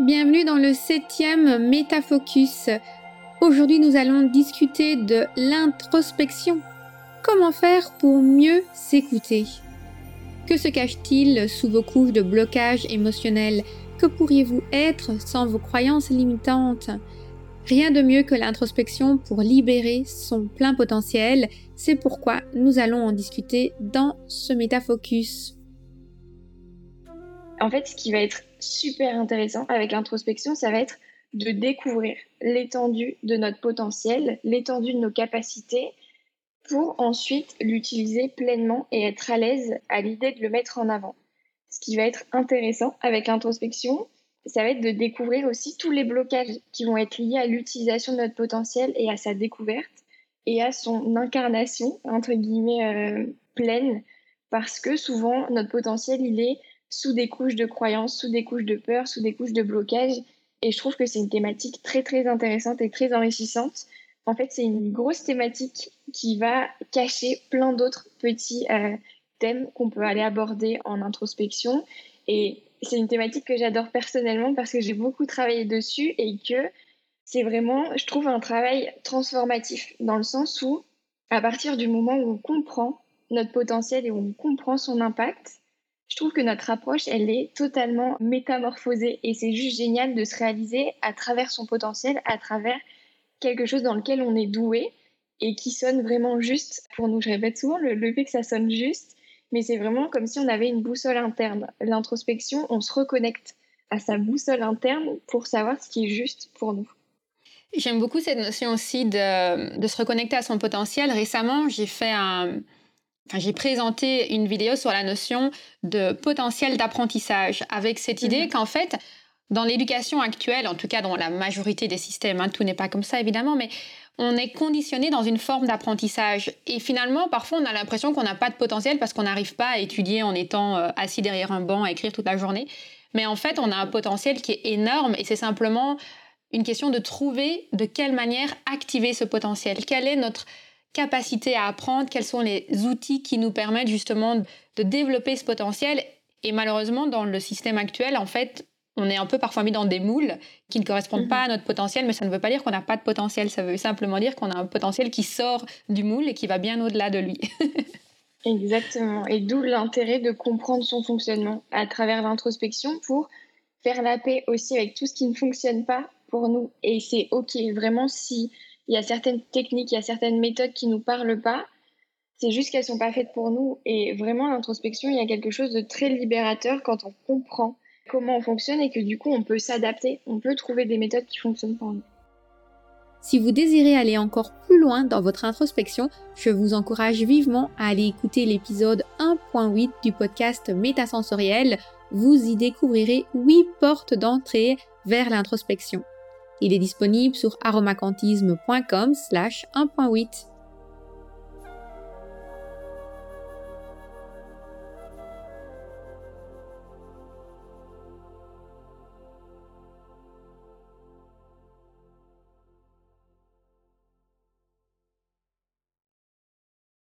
bienvenue dans le septième Métafocus. Aujourd'hui nous allons discuter de l'introspection. Comment faire pour mieux s'écouter? Que se cache-t-il sous vos couches de blocage émotionnel? Que pourriez-vous être sans vos croyances limitantes? Rien de mieux que l'introspection pour libérer son plein potentiel. C'est pourquoi nous allons en discuter dans ce Métafocus. En fait, ce qui va être super intéressant avec l'introspection, ça va être de découvrir l'étendue de notre potentiel, l'étendue de nos capacités, pour ensuite l'utiliser pleinement et être à l'aise à l'idée de le mettre en avant. Ce qui va être intéressant avec l'introspection, ça va être de découvrir aussi tous les blocages qui vont être liés à l'utilisation de notre potentiel et à sa découverte et à son incarnation, entre guillemets, euh, pleine, parce que souvent, notre potentiel, il est sous des couches de croyances, sous des couches de peur, sous des couches de blocage. Et je trouve que c'est une thématique très très intéressante et très enrichissante. En fait, c'est une grosse thématique qui va cacher plein d'autres petits euh, thèmes qu'on peut aller aborder en introspection. Et c'est une thématique que j'adore personnellement parce que j'ai beaucoup travaillé dessus et que c'est vraiment, je trouve, un travail transformatif dans le sens où, à partir du moment où on comprend notre potentiel et où on comprend son impact, je trouve que notre approche, elle est totalement métamorphosée et c'est juste génial de se réaliser à travers son potentiel, à travers quelque chose dans lequel on est doué et qui sonne vraiment juste. Pour nous, je répète souvent le, fait que ça sonne juste, mais c'est vraiment comme si on avait une boussole interne. L'introspection, on se reconnecte à sa boussole interne pour savoir ce qui est juste pour nous. J'aime beaucoup cette notion aussi de, se reconnecter à son potentiel. Récemment, j'ai fait un, j'ai présenté une vidéo sur la notion de potentiel d'apprentissage avec cette idée mhm. qu'en fait, dans l'éducation actuelle, en tout cas dans la majorité des systèmes, hein, tout n'est pas comme ça évidemment, mais on est conditionné dans une forme d'apprentissage. Et finalement, parfois, on a l'impression qu'on n'a pas de potentiel parce qu'on n'arrive pas à étudier en étant euh, assis derrière un banc à écrire toute la journée. Mais en fait, on a un potentiel qui est énorme et c'est simplement une question de trouver de quelle manière activer ce potentiel. Quel est notre capacité à apprendre, quels sont les outils qui nous permettent justement de développer ce potentiel. Et malheureusement, dans le système actuel, en fait, on est un peu parfois mis dans des moules qui ne correspondent pas à mhm. notre potentiel, mais ça ne veut pas dire qu'on n'a pas de potentiel, ça veut simplement dire qu'on a un potentiel qui sort du moule et qui va bien au-delà de lui. Exactement, et d'où l'intérêt de comprendre son fonctionnement à travers l'introspection pour faire la paix aussi avec tout ce qui ne fonctionne pas pour nous. Et c'est OK, vraiment, si il y a certaines techniques, il y a certaines méthodes qui nous parlent pas. C'est juste qu'elles sont pas faites pour nous. Et vraiment, l'introspection, il y a quelque chose de très libérateur quand on comprend comment on fonctionne et que du coup, on peut s'adapter. On peut trouver des méthodes qui fonctionnent pour nous. Si vous désirez aller encore plus loin dans votre introspection, je vous encourage vivement à aller écouter l'épisode 1.8 du podcast Métasensoriel. Vous y découvrirez 8 portes d'entrée vers l'introspection. Il est disponible sur aromacantisme.com slash 1.8.